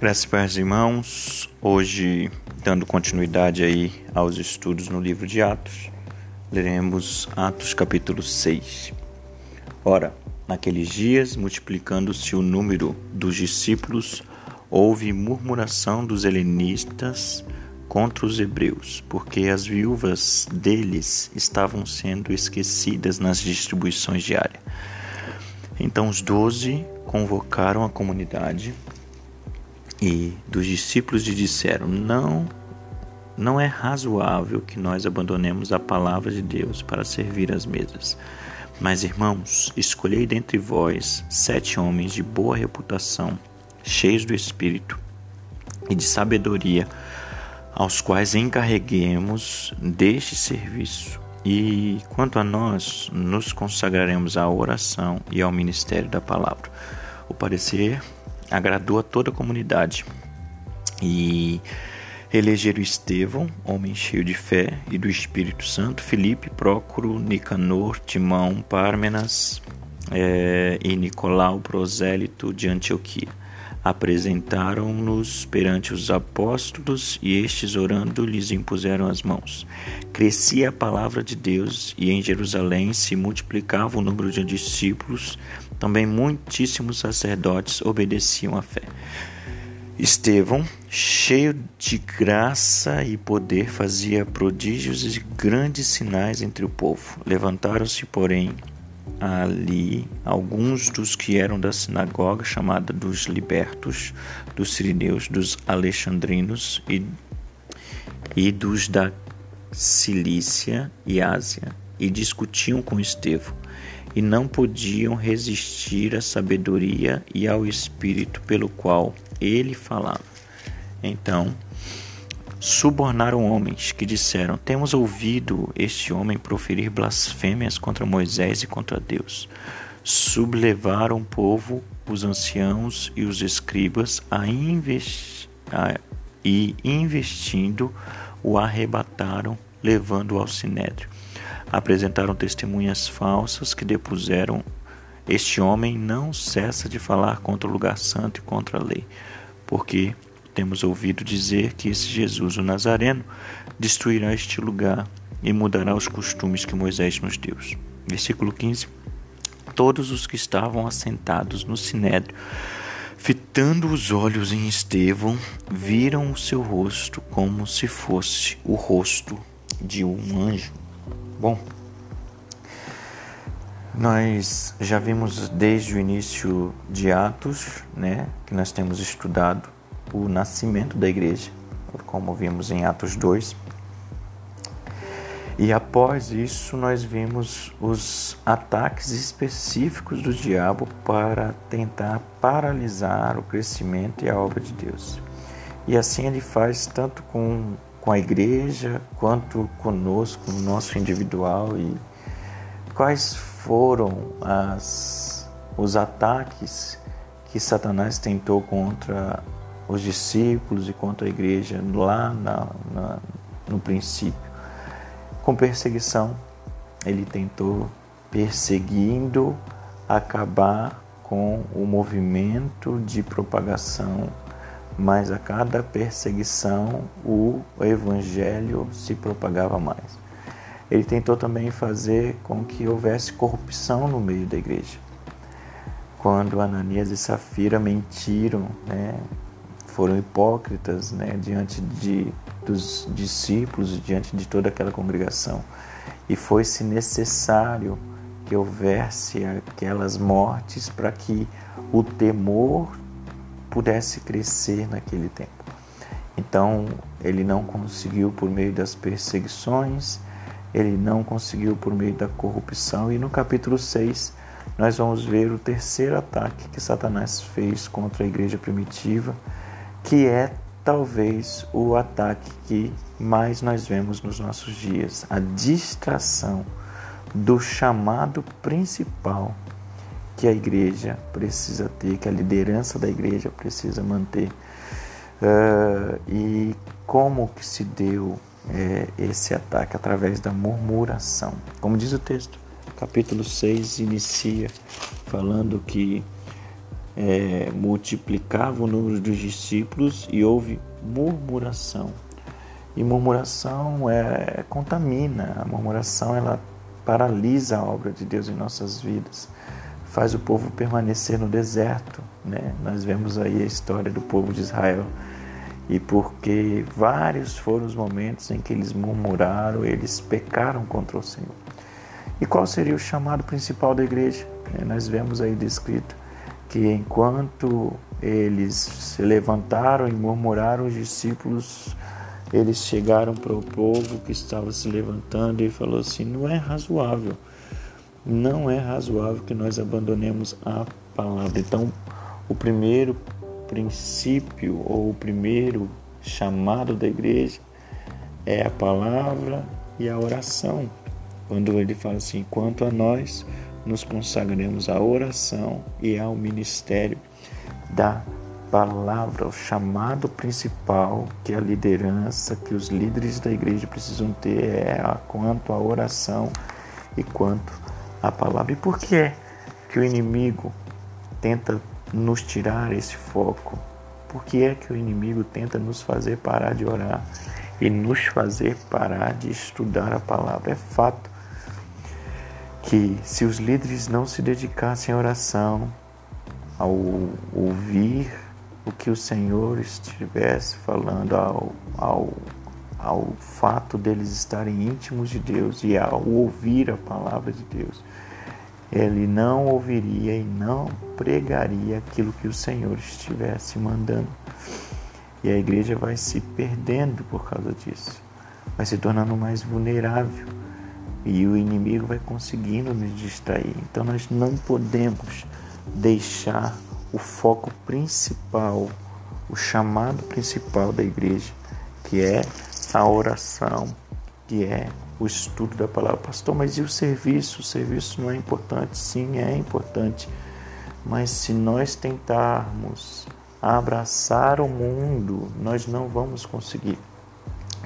Graças e irmãos. Hoje, dando continuidade aí aos estudos no livro de Atos, leremos Atos capítulo 6. Ora, naqueles dias, multiplicando-se o número dos discípulos, houve murmuração dos helenistas contra os hebreus, porque as viúvas deles estavam sendo esquecidas nas distribuições diárias. Então os doze convocaram a comunidade e dos discípulos lhe disseram: Não, não é razoável que nós abandonemos a palavra de Deus para servir às mesas. Mas, irmãos, escolhei dentre vós sete homens de boa reputação, cheios do Espírito e de sabedoria, aos quais encarreguemos deste serviço. E quanto a nós, nos consagraremos à oração e ao ministério da palavra. O parecer agradou a toda a comunidade. E elegeram Estevão, homem cheio de fé e do Espírito Santo, Filipe, Prócoro, Nicanor, Timão, Pármenas é, e Nicolau, prosélito de Antioquia. Apresentaram-nos perante os apóstolos e estes, orando, lhes impuseram as mãos. Crescia a palavra de Deus e em Jerusalém se multiplicava o número de discípulos também muitíssimos sacerdotes obedeciam à fé. Estevão, cheio de graça e poder, fazia prodígios e grandes sinais entre o povo. Levantaram-se, porém, ali alguns dos que eram da sinagoga chamada dos libertos, dos sirineus, dos alexandrinos e, e dos da Cilícia e Ásia, e discutiam com Estevão e não podiam resistir à sabedoria e ao espírito pelo qual ele falava. Então, subornaram homens que disseram: Temos ouvido este homem proferir blasfêmias contra Moisés e contra Deus. Sublevaram o povo, os anciãos e os escribas a, investi a e investindo o arrebataram, levando-o ao sinédrio apresentaram testemunhas falsas que depuseram este homem não cessa de falar contra o lugar santo e contra a lei, porque temos ouvido dizer que esse Jesus, o Nazareno, destruirá este lugar e mudará os costumes que Moisés nos deu. Versículo 15. Todos os que estavam assentados no sinédrio, fitando os olhos em Estevão, viram o seu rosto como se fosse o rosto de um anjo. Bom, nós já vimos desde o início de Atos, né, que nós temos estudado o nascimento da igreja, como vimos em Atos 2. E após isso, nós vimos os ataques específicos do diabo para tentar paralisar o crescimento e a obra de Deus. E assim ele faz tanto com com a igreja, quanto conosco, no nosso individual e quais foram as, os ataques que Satanás tentou contra os discípulos e contra a igreja lá na, na, no princípio. Com perseguição, ele tentou perseguindo acabar com o movimento de propagação mas a cada perseguição o evangelho se propagava mais. Ele tentou também fazer com que houvesse corrupção no meio da igreja. Quando Ananias e Safira mentiram, né, foram hipócritas né, diante de, dos discípulos, diante de toda aquela congregação, e foi-se necessário que houvesse aquelas mortes para que o temor pudesse crescer naquele tempo. Então, ele não conseguiu por meio das perseguições, ele não conseguiu por meio da corrupção, e no capítulo 6 nós vamos ver o terceiro ataque que Satanás fez contra a igreja primitiva, que é talvez o ataque que mais nós vemos nos nossos dias, a distração do chamado principal que a igreja precisa ter, que a liderança da igreja precisa manter. Uh, e como que se deu é, esse ataque? Através da murmuração. Como diz o texto, capítulo 6 inicia falando que é, multiplicava o número dos discípulos e houve murmuração. E murmuração é, contamina, a murmuração ela paralisa a obra de Deus em nossas vidas, faz o povo permanecer no deserto. Né? Nós vemos aí a história do povo de Israel. E porque vários foram os momentos em que eles murmuraram, eles pecaram contra o Senhor. E qual seria o chamado principal da igreja? É, nós vemos aí descrito que enquanto eles se levantaram e murmuraram, os discípulos eles chegaram para o povo que estava se levantando e falou assim: não é razoável, não é razoável que nós abandonemos a palavra. Então, o primeiro princípio ou o primeiro chamado da igreja é a palavra e a oração. Quando ele fala assim: quanto a nós, nos consagremos à oração e ao ministério da palavra, o chamado principal que a liderança, que os líderes da igreja precisam ter é a, quanto à oração e quanto à palavra. E por que é que o inimigo tenta nos tirar esse foco? Por que é que o inimigo tenta nos fazer parar de orar e nos fazer parar de estudar a palavra? É fato que se os líderes não se dedicassem à oração, ao ouvir o que o Senhor estivesse falando, ao, ao, ao fato deles estarem íntimos de Deus e ao ouvir a palavra de Deus, ele não ouviria e não pregaria aquilo que o Senhor estivesse mandando. E a igreja vai se perdendo por causa disso, vai se tornando mais vulnerável e o inimigo vai conseguindo nos distrair. Então nós não podemos deixar o foco principal, o chamado principal da igreja, que é a oração, que é o estudo da palavra. Pastor, mas e o serviço? O serviço não é importante? Sim, é importante. Mas se nós tentarmos abraçar o mundo, nós não vamos conseguir.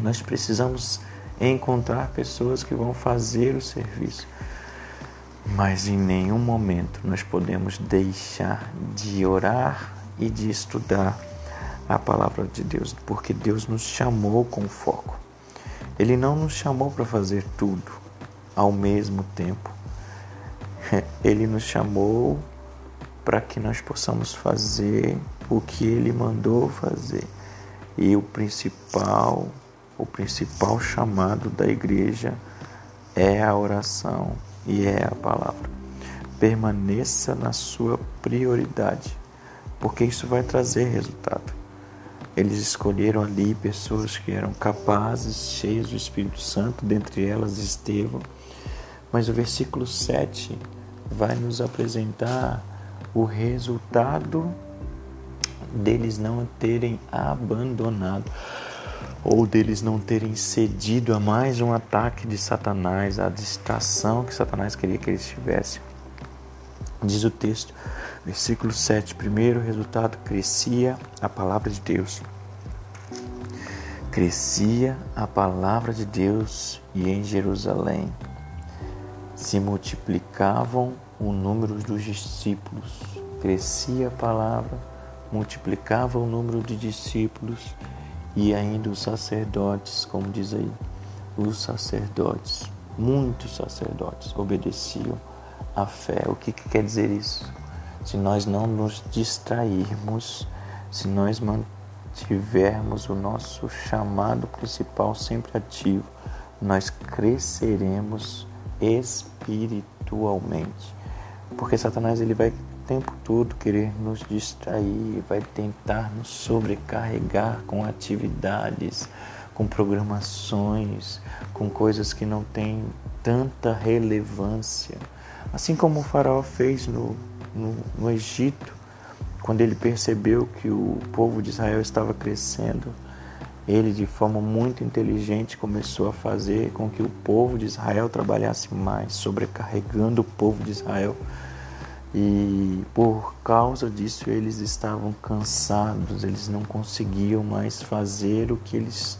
Nós precisamos encontrar pessoas que vão fazer o serviço. Mas em nenhum momento nós podemos deixar de orar e de estudar a palavra de Deus, porque Deus nos chamou com foco. Ele não nos chamou para fazer tudo ao mesmo tempo. Ele nos chamou para que nós possamos fazer o que ele mandou fazer. E o principal o principal chamado da igreja é a oração e é a palavra. Permaneça na sua prioridade, porque isso vai trazer resultado. Eles escolheram ali pessoas que eram capazes, cheias do Espírito Santo, dentre elas Estevão. Mas o versículo 7 vai nos apresentar o resultado deles não terem abandonado ou deles não terem cedido a mais um ataque de Satanás, a distração que Satanás queria que eles tivessem. Diz o texto, versículo 7, primeiro resultado, crescia a palavra de Deus. Crescia a palavra de Deus e em Jerusalém se multiplicavam o número dos discípulos. Crescia a palavra, multiplicava o número de discípulos e ainda os sacerdotes, como diz aí, os sacerdotes, muitos sacerdotes obedeciam à fé. O que, que quer dizer isso? Se nós não nos distrairmos, se nós mantivermos o nosso chamado principal sempre ativo, nós cresceremos espiritualmente. Porque Satanás ele vai tempo todo querer nos distrair, vai tentar nos sobrecarregar com atividades, com programações, com coisas que não têm tanta relevância. Assim como o faraó fez no, no, no Egito, quando ele percebeu que o povo de Israel estava crescendo, ele, de forma muito inteligente, começou a fazer com que o povo de Israel trabalhasse mais, sobrecarregando o povo de Israel e por causa disso eles estavam cansados, eles não conseguiam mais fazer o que eles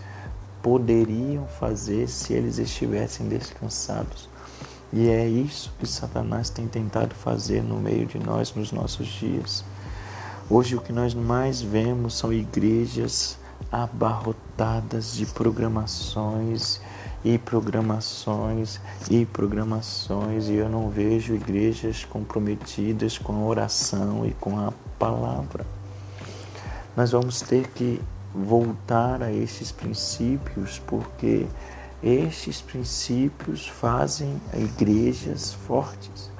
poderiam fazer se eles estivessem descansados. E é isso que Satanás tem tentado fazer no meio de nós nos nossos dias. Hoje o que nós mais vemos são igrejas abarrotadas de programações e programações e programações e eu não vejo igrejas comprometidas com a oração e com a palavra. Nós vamos ter que voltar a esses princípios porque estes princípios fazem igrejas fortes.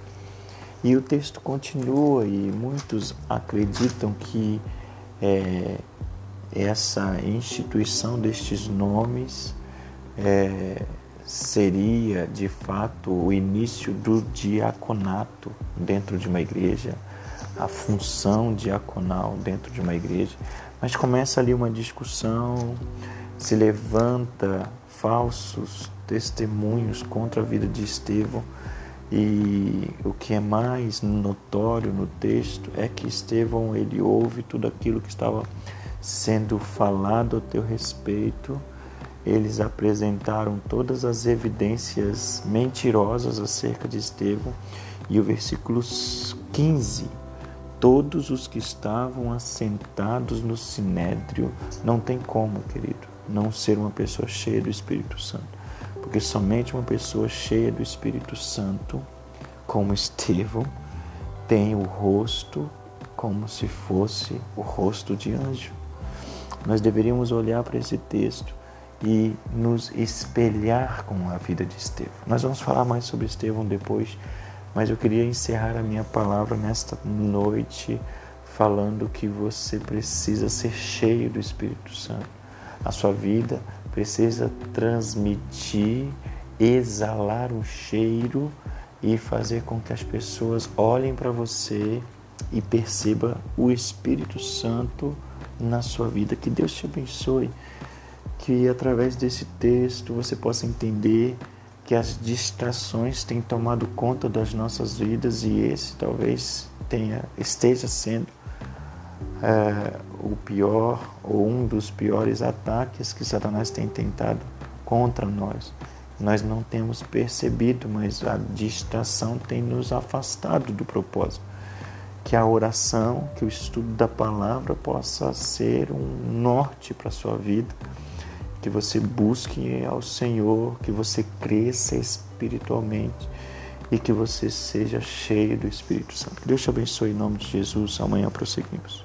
E o texto continua e muitos acreditam que é, essa instituição destes nomes é, seria de fato o início do diaconato dentro de uma igreja, a função diaconal dentro de uma igreja. Mas começa ali uma discussão, se levanta falsos testemunhos contra a vida de Estevão. E o que é mais notório no texto é que Estevão ele ouve tudo aquilo que estava sendo falado a teu respeito eles apresentaram todas as evidências mentirosas acerca de Estevão. E o versículo 15: Todos os que estavam assentados no sinédrio, não tem como, querido, não ser uma pessoa cheia do Espírito Santo. Porque somente uma pessoa cheia do Espírito Santo, como Estevão, tem o rosto como se fosse o rosto de anjo. Nós deveríamos olhar para esse texto e nos espelhar com a vida de Estevão. Nós vamos falar mais sobre Estevão depois, mas eu queria encerrar a minha palavra nesta noite falando que você precisa ser cheio do Espírito Santo. A sua vida precisa transmitir, exalar um cheiro e fazer com que as pessoas olhem para você e perceba o Espírito Santo na sua vida. Que Deus te abençoe que através desse texto você possa entender que as distrações têm tomado conta das nossas vidas e esse talvez tenha esteja sendo é, o pior ou um dos piores ataques que Satanás tem tentado contra nós. Nós não temos percebido, mas a distração tem nos afastado do propósito. Que a oração, que o estudo da palavra possa ser um norte para a sua vida que você busque ao Senhor, que você cresça espiritualmente e que você seja cheio do Espírito Santo. Que Deus te abençoe em nome de Jesus. Amanhã prosseguimos.